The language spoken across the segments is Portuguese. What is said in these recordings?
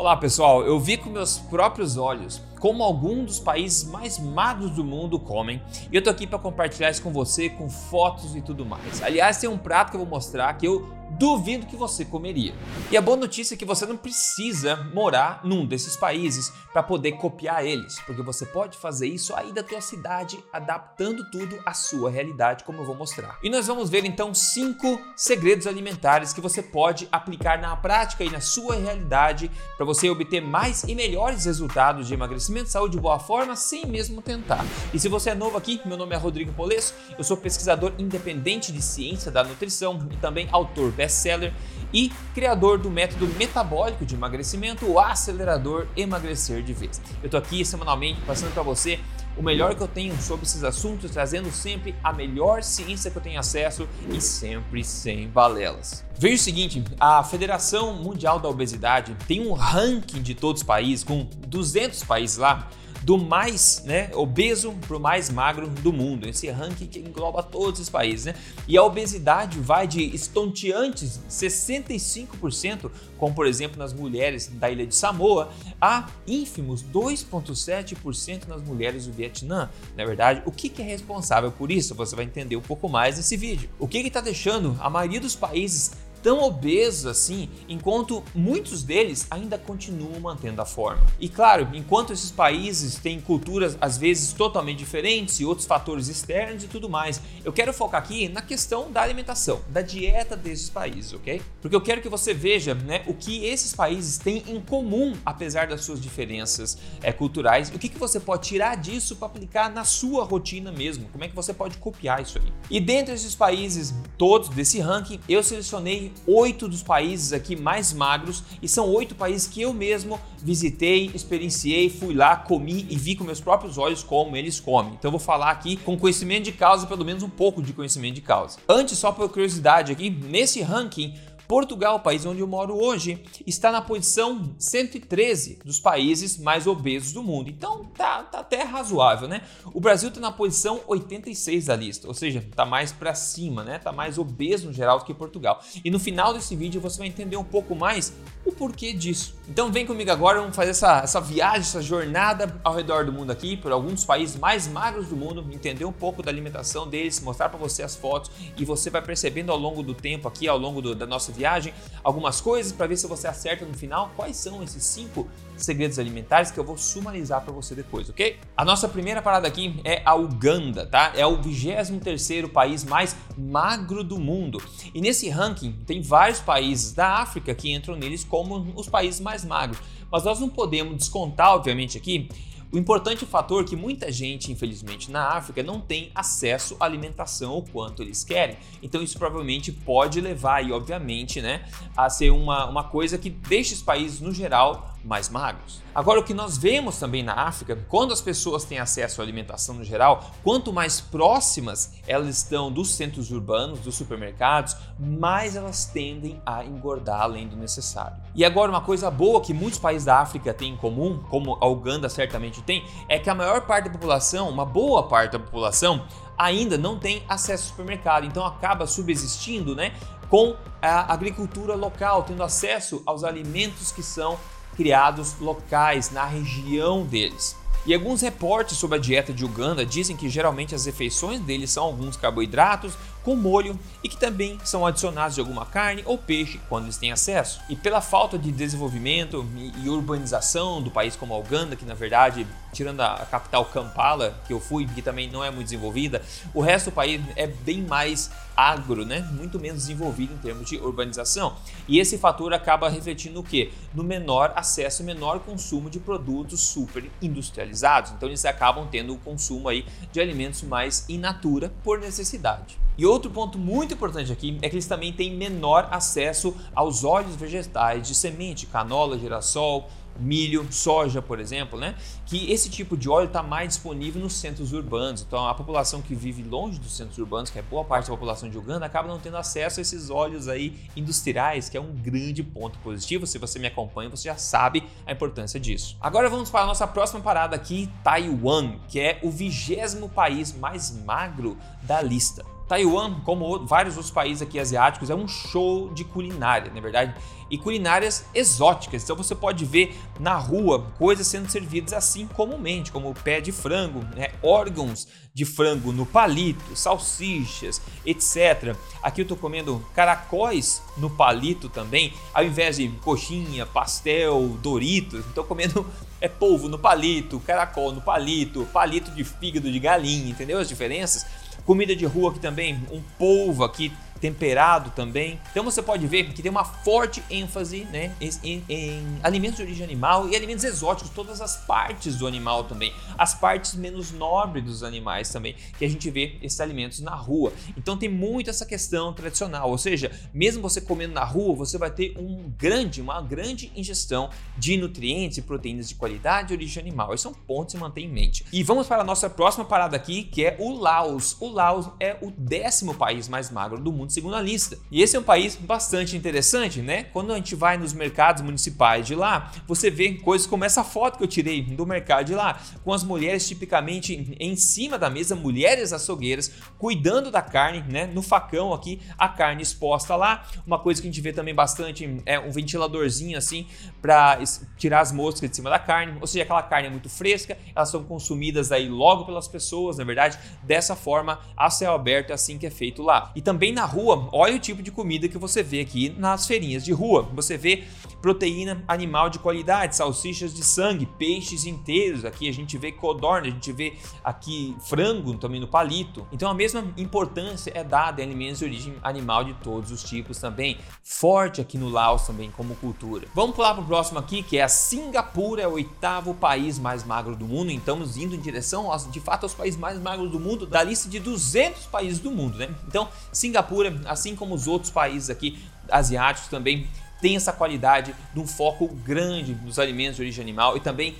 Olá pessoal, eu vi com meus próprios olhos como alguns dos países mais magros do mundo comem e eu tô aqui para compartilhar isso com você com fotos e tudo mais. Aliás, tem um prato que eu vou mostrar que eu duvido que você comeria. E a boa notícia é que você não precisa morar num desses países para poder copiar eles, porque você pode fazer isso aí da tua cidade, adaptando tudo à sua realidade, como eu vou mostrar. E nós vamos ver então cinco segredos alimentares que você pode aplicar na prática e na sua realidade para você obter mais e melhores resultados de emagrecimento, saúde e boa forma sem mesmo tentar. E se você é novo aqui, meu nome é Rodrigo Polesso, eu sou pesquisador independente de ciência da nutrição e também autor best-seller e criador do método metabólico de emagrecimento, o acelerador Emagrecer de Vez. Eu estou aqui semanalmente passando para você o melhor que eu tenho sobre esses assuntos, trazendo sempre a melhor ciência que eu tenho acesso e sempre sem balelas. Veja o seguinte, a Federação Mundial da Obesidade tem um ranking de todos os países, com 200 países lá, do mais né, obeso para o mais magro do mundo. Esse ranking que engloba todos os países. Né? E a obesidade vai de estonteantes 65%, como por exemplo nas mulheres da ilha de Samoa, a ínfimos 2,7% nas mulheres do Vietnã. Na verdade, o que, que é responsável por isso? Você vai entender um pouco mais nesse vídeo. O que está deixando a maioria dos países tão obesos assim, enquanto muitos deles ainda continuam mantendo a forma. E claro, enquanto esses países têm culturas às vezes totalmente diferentes e outros fatores externos e tudo mais, eu quero focar aqui na questão da alimentação, da dieta desses países, ok? Porque eu quero que você veja né, o que esses países têm em comum, apesar das suas diferenças é, culturais, o que, que você pode tirar disso para aplicar na sua rotina mesmo, como é que você pode copiar isso aí. E dentre esses países todos desse ranking, eu selecionei oito dos países aqui mais magros e são oito países que eu mesmo visitei, experienciei, fui lá, comi e vi com meus próprios olhos como eles comem. Então eu vou falar aqui com conhecimento de causa, pelo menos um pouco de conhecimento de causa. Antes, só por curiosidade aqui, nesse ranking Portugal, país onde eu moro hoje, está na posição 113 dos países mais obesos do mundo. Então tá, tá até razoável, né? O Brasil está na posição 86 da lista, ou seja, tá mais para cima, né? Tá mais obeso no geral do que Portugal. E no final desse vídeo você vai entender um pouco mais o porquê disso. Então vem comigo agora, vamos fazer essa, essa viagem, essa jornada ao redor do mundo aqui, por alguns países mais magros do mundo, entender um pouco da alimentação deles, mostrar para você as fotos e você vai percebendo ao longo do tempo aqui, ao longo do, da nossa viagem, algumas coisas para ver se você acerta no final quais são esses cinco segredos alimentares que eu vou sumarizar para você depois, ok? A nossa primeira parada aqui é a Uganda, tá? É o 23 terceiro país mais magro do mundo. E nesse ranking tem vários países da África que entram neles como os países mais magros. Mas nós não podemos descontar, obviamente, aqui o importante fator que muita gente, infelizmente, na África não tem acesso à alimentação o quanto eles querem. Então isso provavelmente pode levar, e obviamente, né, a ser uma, uma coisa que deixa os países, no geral, mais magros. Agora, o que nós vemos também na África, quando as pessoas têm acesso à alimentação no geral, quanto mais próximas elas estão dos centros urbanos, dos supermercados, mais elas tendem a engordar além do necessário. E agora, uma coisa boa que muitos países da África têm em comum, como a Uganda certamente tem, é que a maior parte da população, uma boa parte da população, ainda não tem acesso ao supermercado, então acaba subsistindo né, com a agricultura local, tendo acesso aos alimentos que são criados locais na região deles. E alguns reportes sobre a dieta de Uganda dizem que geralmente as refeições deles são alguns carboidratos com molho e que também são adicionados de alguma carne ou peixe quando eles têm acesso. E pela falta de desenvolvimento e urbanização do país como a Uganda, que na verdade, tirando a capital Kampala, que eu fui, que também não é muito desenvolvida, o resto do país é bem mais agro, né? Muito menos desenvolvido em termos de urbanização. E esse fator acaba refletindo o quê? No menor acesso, menor consumo de produtos super industrializados. Então eles acabam tendo o consumo aí de alimentos mais in natura por necessidade. E outro ponto muito importante aqui é que eles também têm menor acesso aos óleos vegetais de semente, canola, girassol, milho, soja, por exemplo, né? Que esse tipo de óleo está mais disponível nos centros urbanos. Então, a população que vive longe dos centros urbanos, que é boa parte da população de Uganda, acaba não tendo acesso a esses óleos aí industriais, que é um grande ponto positivo. Se você me acompanha, você já sabe a importância disso. Agora vamos para a nossa próxima parada aqui, Taiwan, que é o vigésimo país mais magro da lista. Taiwan, como vários outros países aqui asiáticos, é um show de culinária, na é verdade, e culinárias exóticas. Então você pode ver na rua coisas sendo servidas assim comumente, como pé de frango, né? órgãos de frango no palito, salsichas, etc. Aqui eu estou comendo caracóis no palito também, ao invés de coxinha, pastel, Doritos. Estou comendo é polvo no palito, caracol no palito, palito de fígado de galinha, entendeu as diferenças? Comida de rua aqui também, um polvo aqui temperado também. Então você pode ver que tem uma forte ênfase né, em, em, alimentos de origem animal e alimentos exóticos, todas as partes do animal também, as partes menos nobres dos animais também, que a gente vê esses alimentos na rua. Então tem muito essa questão tradicional, ou seja, mesmo você comendo na rua, você vai ter um grande, uma grande ingestão de nutrientes e proteínas de qualidade de origem animal. Esse é um ponto a se manter em mente. E vamos para a nossa próxima parada aqui, que é o Laos. O Laos é o décimo país mais magro do mundo segundo a lista. E esse é um país bastante interessante, né? Quando a gente vai nos mercados municipais de lá, você vê coisas como essa foto que eu tirei do mercado de lá, com as mulheres tipicamente em cima da mesa, mulheres açougueiras, cuidando da carne, né? No facão aqui, a carne exposta lá. Uma coisa que a gente vê também bastante é um ventiladorzinho assim para tirar as moscas de cima da carne, ou seja, aquela carne é muito fresca, elas são consumidas aí logo pelas pessoas, na verdade, dessa forma, a céu aberto é assim que é feito lá. E também na rua rua, olha o tipo de comida que você vê aqui nas feirinhas de rua. Você vê proteína animal de qualidade, salsichas de sangue, peixes inteiros. Aqui a gente vê codorna, a gente vê aqui frango também no palito. Então a mesma importância é dada em alimentos de origem animal de todos os tipos também. Forte aqui no Laos também como cultura. Vamos pular para o próximo aqui, que é a Singapura, é o oitavo país mais magro do mundo. Então estamos indo em direção, aos, de fato, aos países mais magros do mundo, da lista de 200 países do mundo, né? Então, Singapura assim como os outros países aqui asiáticos também tem essa qualidade de um foco grande nos alimentos de origem animal e também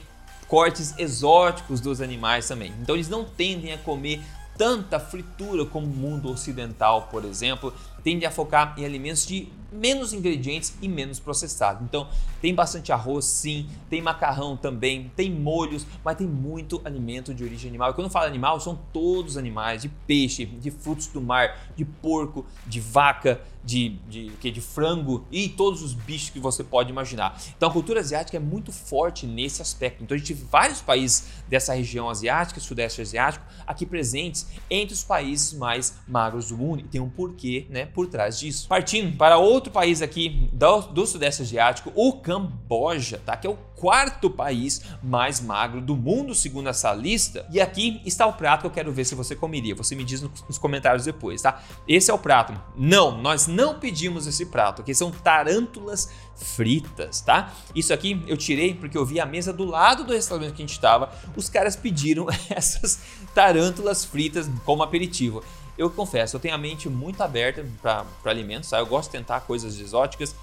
cortes exóticos dos animais também. Então eles não tendem a comer tanta fritura como o mundo ocidental, por exemplo, tende a focar em alimentos de menos ingredientes e menos processados. Então, tem bastante arroz, sim, tem macarrão também, tem molhos, mas tem muito alimento de origem animal. E quando eu falo animal, são todos animais, de peixe, de frutos do mar, de porco, de vaca, de, de, de, de frango e todos os bichos que você pode imaginar. Então, a cultura asiática é muito forte nesse aspecto. Então, a gente tem vários países dessa região asiática, sudeste asiático, aqui presentes entre os países mais magros do mundo. E tem um porquê, né? Por trás disso. Partindo para outro país aqui do, do Sudeste Asiático, o Camboja, tá? que é o quarto país mais magro do mundo, segundo essa lista. E aqui está o prato que eu quero ver se você comeria. Você me diz nos comentários depois, tá? Esse é o prato. Não, nós não pedimos esse prato, aqui são tarântulas fritas, tá? Isso aqui eu tirei porque eu vi a mesa do lado do restaurante que a gente estava, os caras pediram essas tarântulas fritas como aperitivo eu confesso, eu tenho a mente muito aberta para alimentos, tá? eu gosto de tentar coisas exóticas,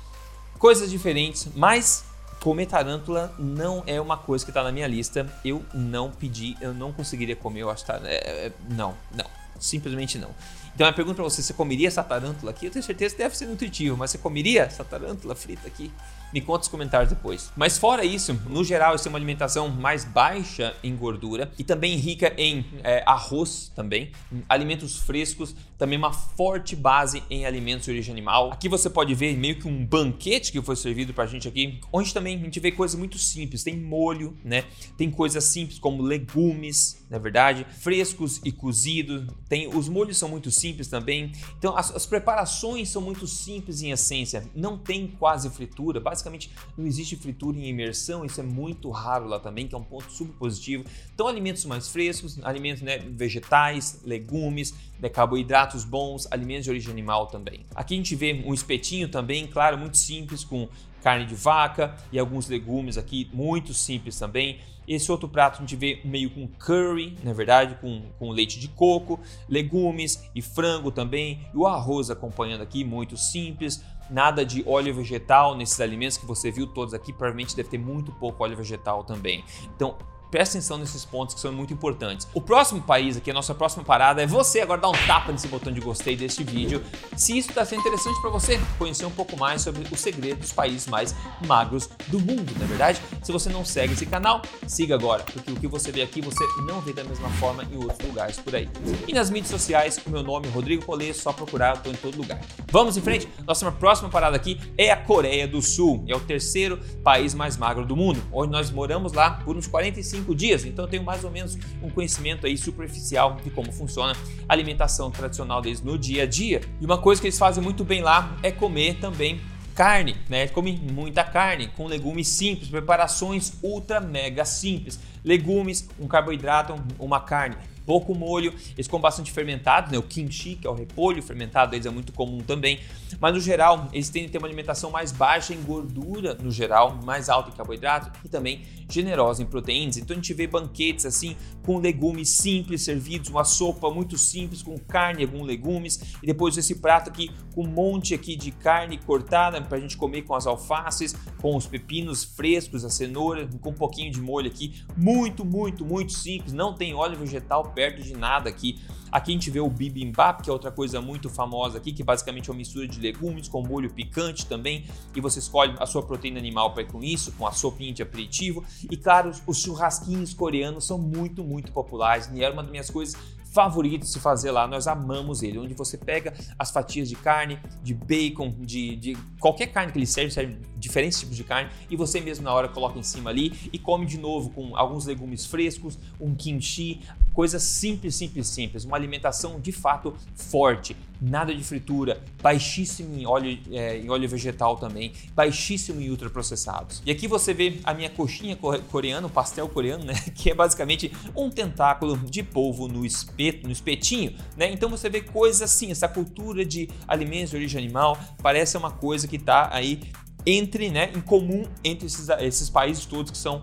coisas diferentes, mas comer tarântula não é uma coisa que está na minha lista. Eu não pedi, eu não conseguiria comer, eu acho que tá, é, é, não, não, simplesmente não. Então, a pergunta para você: você comeria essa tarântula aqui? Eu tenho certeza que deve ser nutritivo, mas você comeria essa tarântula frita aqui? Me conta nos comentários depois. Mas fora isso, no geral, isso é uma alimentação mais baixa em gordura e também rica em é, arroz também, alimentos frescos, também uma forte base em alimentos de origem animal. Aqui você pode ver meio que um banquete que foi servido pra gente aqui, onde também a gente vê coisas muito simples. Tem molho, né? Tem coisas simples como legumes, na é verdade, frescos e cozidos. Tem os molhos são muito simples também. Então as, as preparações são muito simples em essência. Não tem quase fritura, basicamente não existe fritura em imersão, isso é muito raro lá também, que é um ponto super positivo. Então, alimentos mais frescos, alimentos né, vegetais, legumes, né, carboidratos bons, alimentos de origem animal também. Aqui a gente vê um espetinho também, claro, muito simples, com carne de vaca e alguns legumes aqui, muito simples também. Esse outro prato a gente vê meio com curry, na verdade, com, com leite de coco, legumes e frango também, e o arroz acompanhando aqui, muito simples, nada de óleo vegetal nesses alimentos que você viu todos aqui, provavelmente deve ter muito pouco óleo vegetal também. Então, Presta atenção nesses pontos que são muito importantes. O próximo país aqui, a nossa próxima parada, é você agora dar um tapa nesse botão de gostei deste vídeo. Se isso está sendo interessante para você, conhecer um pouco mais sobre o segredo dos países mais magros do mundo, não é verdade? Se você não segue esse canal, siga agora, porque o que você vê aqui você não vê da mesma forma em outros lugares por aí. E nas mídias sociais, o meu nome é Rodrigo Polê, só procurar, eu em todo lugar. Vamos em frente? Nossa próxima parada aqui é a Coreia do Sul. É o terceiro país mais magro do mundo, onde nós moramos lá por uns 45 cinco dias, então eu tenho mais ou menos um conhecimento aí superficial de como funciona a alimentação tradicional deles no dia a dia. E uma coisa que eles fazem muito bem lá é comer também carne, né? Come muita carne com legumes simples, preparações ultra mega simples. Legumes, um carboidrato, uma carne pouco molho, eles comem bastante fermentado, né? O kimchi, que é o repolho fermentado, eles é muito comum também. Mas no geral, eles tendem a ter uma alimentação mais baixa em gordura, no geral, mais alta em carboidrato e também generosa em proteínas. Então a gente vê banquetes assim com legumes simples servidos, uma sopa muito simples com carne alguns legumes e depois esse prato aqui com um monte aqui de carne cortada para a gente comer com as alfaces, com os pepinos frescos, a cenoura, com um pouquinho de molho aqui, muito, muito, muito simples. Não tem óleo vegetal perto de nada aqui. Aqui a gente vê o bibimbap, que é outra coisa muito famosa aqui, que basicamente é uma mistura de legumes com molho picante também, e você escolhe a sua proteína animal para ir com isso, com a sopinha de aperitivo. E claro, os churrasquinhos coreanos são muito, muito populares, e era uma das minhas coisas favorito de se fazer lá, nós amamos ele, onde você pega as fatias de carne, de bacon, de, de qualquer carne que ele serve, serve diferentes tipos de carne, e você mesmo na hora coloca em cima ali e come de novo com alguns legumes frescos, um kimchi, coisa simples, simples, simples, uma alimentação de fato forte, nada de fritura, baixíssimo em óleo, é, em óleo vegetal também, baixíssimo em ultraprocessados. E aqui você vê a minha coxinha coreana, o pastel coreano, né, que é basicamente um tentáculo de polvo no espeto, no espetinho, né? Então você vê coisas assim, essa cultura de alimentos de origem animal parece uma coisa que está aí entre, né, em comum entre esses, esses países todos que são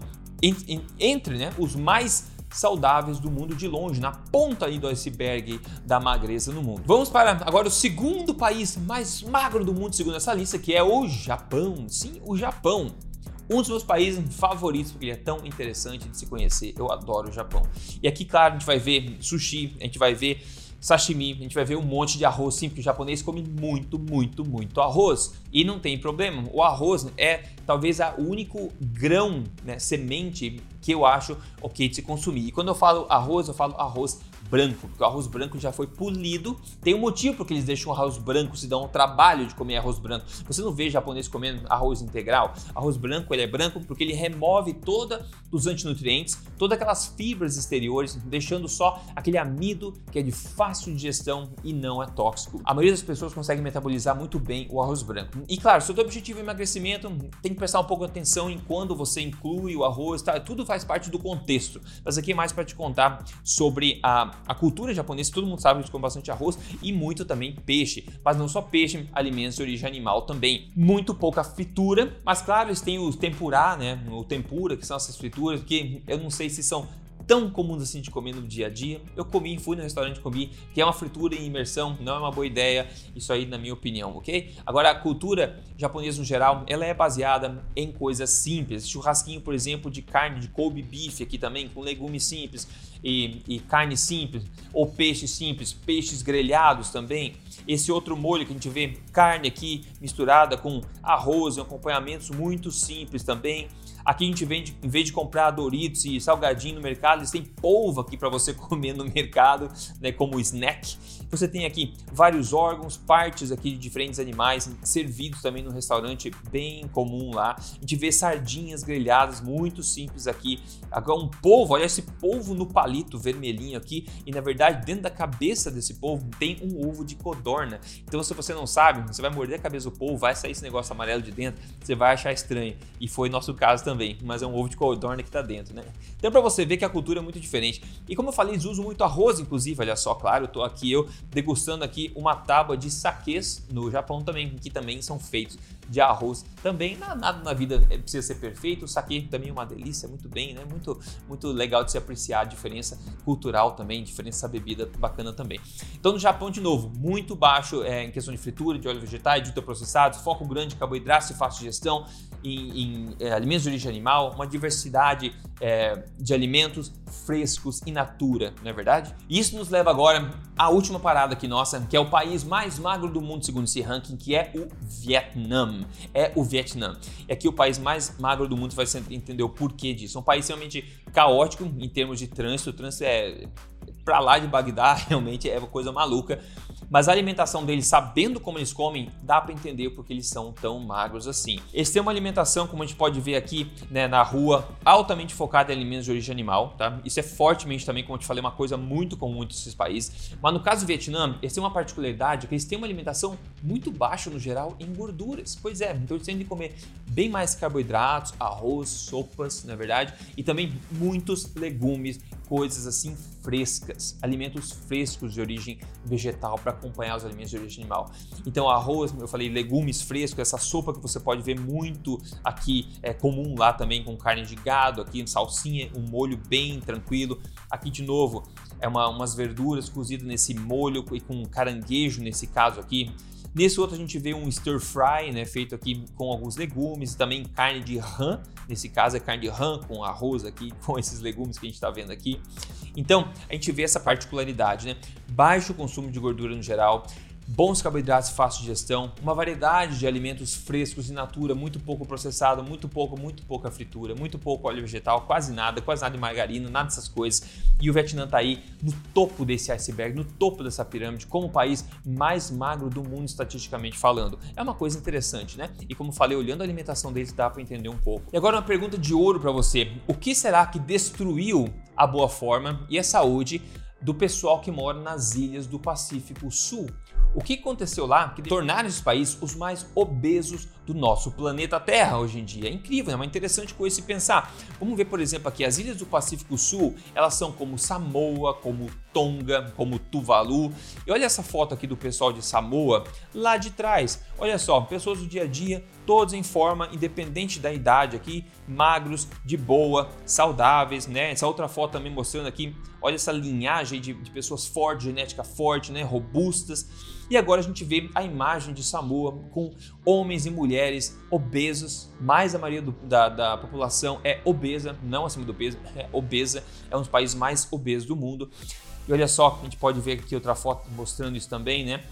entre, né, os mais saudáveis do mundo de longe, na ponta aí do iceberg da magreza no mundo. Vamos para agora o segundo país mais magro do mundo, segundo essa lista, que é o Japão. Sim, o Japão. Um dos meus países favoritos, porque ele é tão interessante de se conhecer. Eu adoro o Japão. E aqui, claro, a gente vai ver sushi, a gente vai ver sashimi, a gente vai ver um monte de arroz, sim, porque o japonês come muito, muito, muito arroz. E não tem problema, o arroz é talvez o único grão, né, semente que eu acho ok de se consumir. E quando eu falo arroz, eu falo arroz branco, porque o arroz branco já foi polido. Tem um motivo porque eles deixam o arroz branco, se dão o trabalho de comer arroz branco. Você não vê japonês comendo arroz integral. Arroz branco, ele é branco porque ele remove toda os antinutrientes, todas aquelas fibras exteriores, deixando só aquele amido que é de fácil digestão e não é tóxico. A maioria das pessoas consegue metabolizar muito bem o arroz branco. E claro, se o teu objetivo é emagrecimento, tem que prestar um pouco de atenção em quando você inclui o arroz, tá? Tudo faz parte do contexto. Mas aqui é mais para te contar sobre a a cultura japonesa, todo mundo sabe que eles comem bastante arroz e muito também peixe. Mas não só peixe, alimentos de origem animal também. Muito pouca fritura, mas claro, eles têm o tempurá, né? O tempura, que são essas frituras, que eu não sei se são tão comuns assim de comer no dia a dia. Eu comi, fui no restaurante comi, que é uma fritura em imersão, não é uma boa ideia, isso aí na minha opinião, ok? Agora a cultura japonesa no geral, ela é baseada em coisas simples. Churrasquinho, por exemplo, de carne de Kobe beef aqui também, com legumes simples e, e carne simples, ou peixe simples, peixes grelhados também. Esse outro molho que a gente vê, carne aqui misturada com arroz acompanhamentos muito simples também. Aqui a gente vende, em vez de comprar Doritos e salgadinho no mercado, eles têm polvo aqui para você comer no mercado, né, como snack. Você tem aqui vários órgãos, partes aqui de diferentes animais servidos também no restaurante bem comum lá. A gente vê sardinhas grelhadas muito simples aqui. Agora um polvo, olha esse polvo no palito vermelhinho aqui e na verdade dentro da cabeça desse polvo tem um ovo de codorna. Então se você não sabe, você vai morder a cabeça do polvo, vai sair esse negócio amarelo de dentro, você vai achar estranho. E foi nosso caso também mas é um ovo de codorna que está dentro, né? Então para você ver que a cultura é muito diferente. E como eu falei, eles usam muito arroz, inclusive, olha só, claro, eu tô aqui eu degustando aqui uma tábua de saques no Japão também, que também são feitos de arroz. Também nada na vida precisa ser perfeito. O saque também é uma delícia, muito bem, né? Muito, muito legal de se apreciar a diferença cultural também, diferença da bebida bacana também. Então no Japão, de novo, muito baixo é, em questão de fritura, de óleo vegetais, de ultraprocessados, foco grande em carboidratos e fácil digestão. em, em é, alimentos de origem animal, uma diversidade é, de alimentos frescos in natura, não é verdade? Isso nos leva agora à última parada aqui nossa, que é o país mais magro do mundo segundo esse ranking, que é o Vietnã. É o Vietnã. É aqui o país mais magro do mundo, vai entender o porquê disso. É um país realmente caótico em termos de trânsito. O trânsito é para lá de Bagdá, realmente é uma coisa maluca. Mas a alimentação deles, sabendo como eles comem, dá para entender porque eles são tão magros assim. Eles têm uma alimentação, como a gente pode ver aqui né, na rua, altamente focada em alimentos de origem animal, tá? Isso é fortemente também, como eu te falei, uma coisa muito comum em esses países. Mas no caso do Vietnã, eles têm uma particularidade que eles têm uma alimentação muito baixa no geral em gorduras. Pois é, então eles têm de comer bem mais carboidratos, arroz, sopas, na é verdade, e também muitos legumes, coisas assim frescas, alimentos frescos de origem vegetal para acompanhar os alimentos de origem animal. Então, arroz, eu falei, legumes frescos, essa sopa que você pode ver muito aqui, é comum lá também com carne de gado, aqui salsinha, um molho bem tranquilo. Aqui de novo, é uma, umas verduras cozidas nesse molho e com caranguejo nesse caso aqui. Nesse outro a gente vê um stir fry, né, feito aqui com alguns legumes, também carne de rã, nesse caso é carne de rã com arroz aqui, com esses legumes que a gente está vendo aqui. Então, a gente vê essa particularidade, né? Baixo consumo de gordura no geral, bons carboidratos fácil de gestão, uma variedade de alimentos frescos in natura, muito pouco processado, muito pouco, muito pouca fritura, muito pouco óleo vegetal, quase nada, quase nada de margarina, nada dessas coisas. E o Vietnã está aí no topo desse iceberg, no topo dessa pirâmide, como o país mais magro do mundo estatisticamente falando. É uma coisa interessante, né? E como falei, olhando a alimentação deles dá para entender um pouco. E agora uma pergunta de ouro para você: o que será que destruiu a boa forma e a saúde do pessoal que mora nas ilhas do Pacífico Sul? O que aconteceu lá que tornaram esses países os mais obesos do nosso planeta Terra hoje em dia? É incrível, é uma interessante coisa se pensar. Vamos ver, por exemplo, aqui as ilhas do Pacífico Sul, elas são como Samoa, como Tonga, como Tuvalu. E olha essa foto aqui do pessoal de Samoa lá de trás. Olha só, pessoas do dia a dia, todos em forma, independente da idade aqui, magros, de boa, saudáveis, né? Essa outra foto também mostrando aqui, olha essa linhagem de, de pessoas fortes, genética forte, né? Robustas. E agora a gente vê a imagem de Samoa com homens e mulheres obesos, mais a maioria do, da, da, população é obesa, não acima do peso, é obesa, é um dos países mais obesos do mundo. E olha só, a gente pode ver aqui outra foto mostrando isso também, né?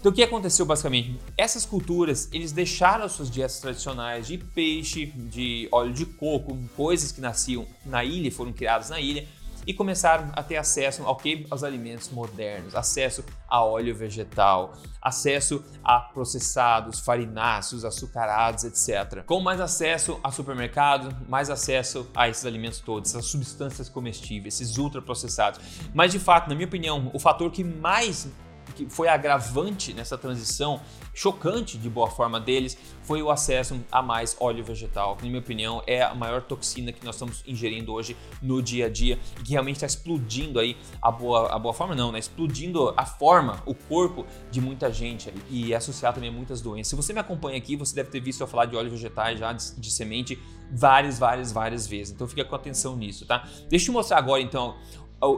Então o que aconteceu basicamente? Essas culturas, eles deixaram suas dietas tradicionais de peixe, de óleo de coco, coisas que nasciam na ilha, foram criadas na ilha, e começaram a ter acesso ao que? Aos alimentos modernos, acesso a óleo vegetal, acesso a processados, farináceos, açucarados, etc. Com mais acesso a supermercado, mais acesso a esses alimentos todos, essas substâncias comestíveis, esses ultraprocessados. Mas de fato, na minha opinião, o fator que mais que foi agravante nessa transição chocante de boa forma deles foi o acesso a mais óleo vegetal, que, na minha opinião, é a maior toxina que nós estamos ingerindo hoje no dia a dia e que realmente está explodindo aí a boa, a boa forma, não, né? Explodindo a forma, o corpo de muita gente e é associado também a muitas doenças. Se você me acompanha aqui, você deve ter visto eu falar de óleo vegetais já de, de semente várias, várias, várias vezes. Então fica com atenção nisso, tá? Deixa eu mostrar agora então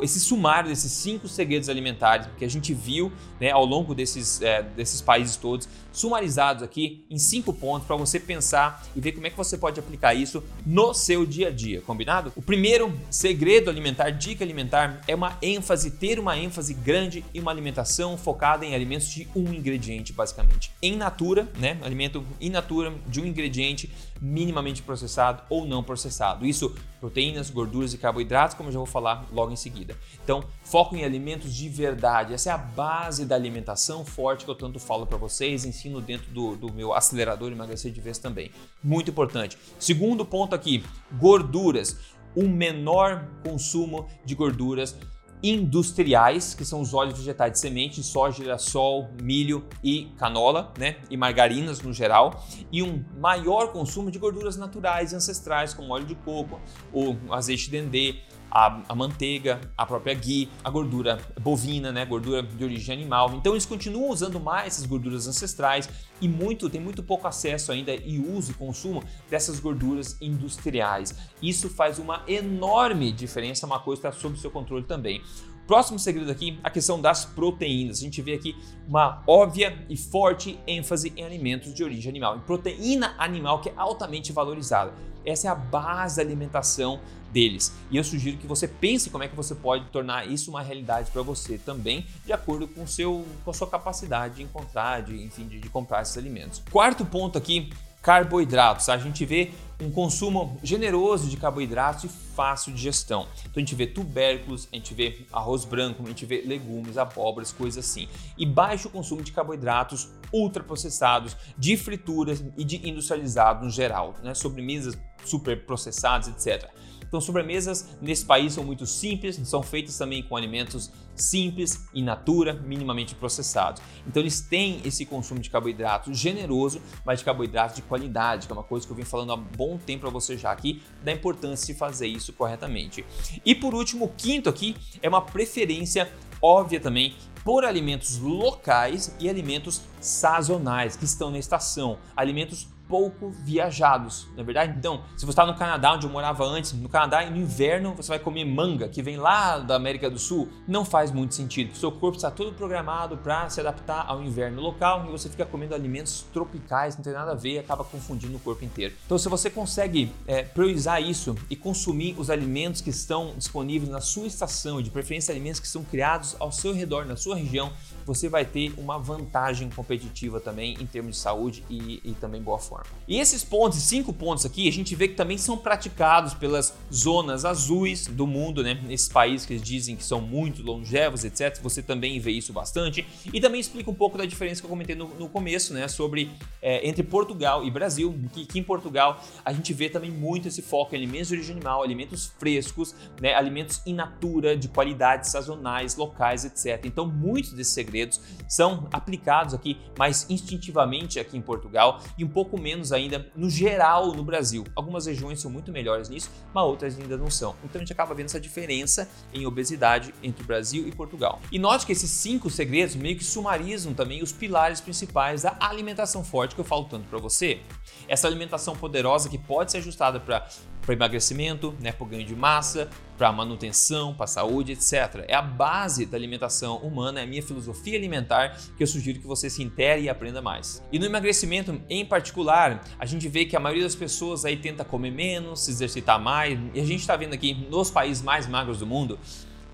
esse sumário desses cinco segredos alimentares que a gente viu né, ao longo desses, é, desses países todos, sumarizados aqui em cinco pontos para você pensar e ver como é que você pode aplicar isso no seu dia a dia, combinado? O primeiro segredo alimentar, dica alimentar, é uma ênfase, ter uma ênfase grande em uma alimentação focada em alimentos de um ingrediente, basicamente. Em natura, né? Alimento in natura de um ingrediente minimamente processado ou não processado. Isso, proteínas, gorduras e carboidratos, como eu já vou falar logo em seguida. Então, foco em alimentos de verdade. Essa é a base da alimentação forte que eu tanto falo para vocês, ensino dentro do, do meu acelerador emagrecer de vez também. Muito importante. Segundo ponto aqui, gorduras. O menor consumo de gorduras industriais, que são os óleos vegetais de semente, soja, girassol, milho e canola, né? E margarinas no geral, e um maior consumo de gorduras naturais e ancestrais, como óleo de coco, o azeite de dendê, a, a, manteiga, a própria ghee, a gordura bovina, né, gordura de origem animal. Então eles continuam usando mais essas gorduras ancestrais e muito tem muito pouco acesso ainda e uso e consumo dessas gorduras industriais. Isso faz uma enorme diferença, uma coisa está sob seu controle também. Próximo segredo aqui, a questão das proteínas. A gente vê aqui uma óbvia e forte ênfase em alimentos de origem animal, em proteína animal que é altamente valorizada. Essa é a base da alimentação deles. E eu sugiro que você pense como é que você pode tornar isso uma realidade para você também, de acordo com, seu, com a sua capacidade de encontrar, de, enfim, de, de comprar esses alimentos. Quarto ponto aqui, carboidratos. A gente vê um consumo generoso de carboidratos e fácil de gestão. Então a gente vê tubérculos, a gente vê arroz branco, a gente vê legumes, abóboras, coisas assim. E baixo consumo de carboidratos ultraprocessados, de frituras e de industrializados no geral, né? sobremesas super processadas, etc. Então, sobremesas nesse país são muito simples, são feitas também com alimentos simples, in natura, minimamente processados. Então, eles têm esse consumo de carboidrato generoso, mas de carboidrato de qualidade, que é uma coisa que eu venho falando há bom tempo para você já aqui, da importância de fazer isso corretamente. E por último, o quinto aqui é uma preferência óbvia também por alimentos locais e alimentos sazonais que estão na estação, alimentos pouco viajados, na é verdade? Então, se você está no Canadá, onde eu morava antes, no Canadá, no inverno você vai comer manga, que vem lá da América do Sul, não faz muito sentido. O seu corpo está todo programado para se adaptar ao inverno local e você fica comendo alimentos tropicais, não tem nada a ver, acaba confundindo o corpo inteiro. Então, se você consegue é, priorizar isso e consumir os alimentos que estão disponíveis na sua estação, de preferência alimentos que são criados ao seu redor, na sua região, você vai ter uma vantagem competitiva também em termos de saúde e, e também boa forma. E esses pontos, cinco pontos aqui, a gente vê que também são praticados pelas zonas azuis do mundo, né? Nesses países que dizem que são muito longevos, etc. Você também vê isso bastante. E também explica um pouco da diferença que eu comentei no, no começo, né? Sobre é, entre Portugal e Brasil, que, que, em Portugal a gente vê também muito esse foco em alimentos de origem animal, alimentos frescos, né? Alimentos in natura, de qualidade, sazonais, locais, etc. Então, muitos desses segredos são aplicados aqui mais instintivamente aqui em Portugal e um pouco menos ainda no geral no Brasil. Algumas regiões são muito melhores nisso, mas outras ainda não são. Então a gente acaba vendo essa diferença em obesidade entre o Brasil e Portugal. E note que esses cinco segredos meio que sumarizam também os pilares principais da alimentação forte que eu falo tanto para você. Essa alimentação poderosa que pode ser ajustada para para emagrecimento, né, para ganho de massa, para manutenção, para saúde, etc. É a base da alimentação humana, é a minha filosofia alimentar que eu sugiro que você se intere e aprenda mais. E no emagrecimento em particular, a gente vê que a maioria das pessoas aí tenta comer menos, se exercitar mais, e a gente está vendo aqui nos países mais magros do mundo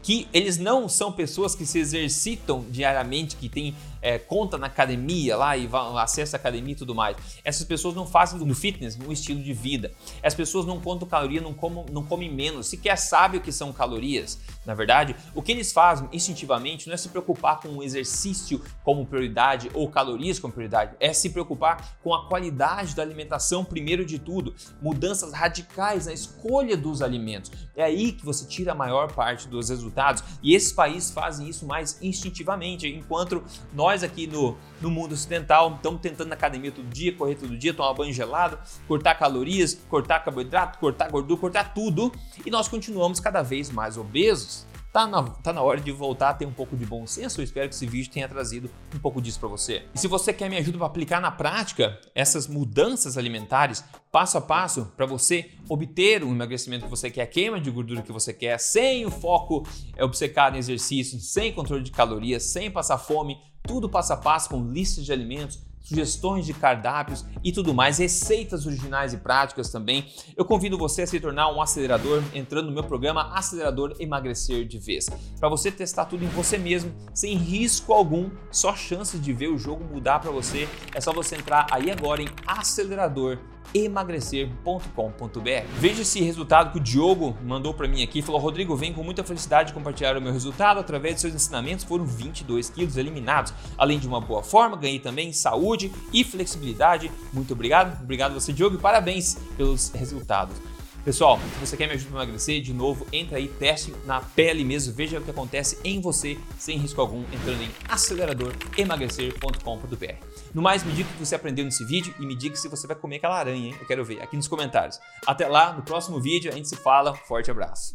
que eles não são pessoas que se exercitam diariamente, que têm é, conta na academia lá e acessa a academia e tudo mais. Essas pessoas não fazem do fitness um estilo de vida. As pessoas não contam caloria, não, comem, não comem menos, sequer sabem o que são calorias. Na verdade, o que eles fazem instintivamente não é se preocupar com o exercício como prioridade ou calorias como prioridade, é se preocupar com a qualidade da alimentação primeiro de tudo, mudanças radicais na escolha dos alimentos. É aí que você tira a maior parte dos resultados e esses países fazem isso mais instintivamente, enquanto nós nós aqui no, no mundo ocidental estamos tentando na academia todo dia, correr todo dia, tomar banho gelado, cortar calorias, cortar carboidrato, cortar gordura, cortar tudo e nós continuamos cada vez mais obesos. Tá na, tá na hora de voltar a ter um pouco de bom senso. Eu espero que esse vídeo tenha trazido um pouco disso para você. E se você quer me ajuda para aplicar na prática essas mudanças alimentares, passo a passo, para você obter o emagrecimento que você quer, a queima de gordura que você quer, sem o foco obcecado em exercício, sem controle de calorias, sem passar fome, tudo passo a passo com listas de alimentos, sugestões de cardápios e tudo mais, receitas originais e práticas também. Eu convido você a se tornar um acelerador entrando no meu programa Acelerador Emagrecer de Vez. Para você testar tudo em você mesmo, sem risco algum, só chances de ver o jogo mudar para você. É só você entrar aí agora em acelerador emagrecer.com.br. Veja esse resultado que o Diogo mandou para mim aqui. Falou: Rodrigo, vem com muita felicidade compartilhar o meu resultado. Através de seus ensinamentos, foram 22 quilos eliminados. Além de uma boa forma, ganhei também saúde e flexibilidade. Muito obrigado. Obrigado você, Diogo, e parabéns pelos resultados. Pessoal, se você quer me ajudar a emagrecer, de novo, entra aí, teste na pele mesmo, veja o que acontece em você sem risco algum, entrando em aceleradoremagrecer.com.br. No mais, me diga o que você aprendeu nesse vídeo e me diga se você vai comer aquela aranha, hein? Eu quero ver aqui nos comentários. Até lá, no próximo vídeo a gente se fala. Forte abraço.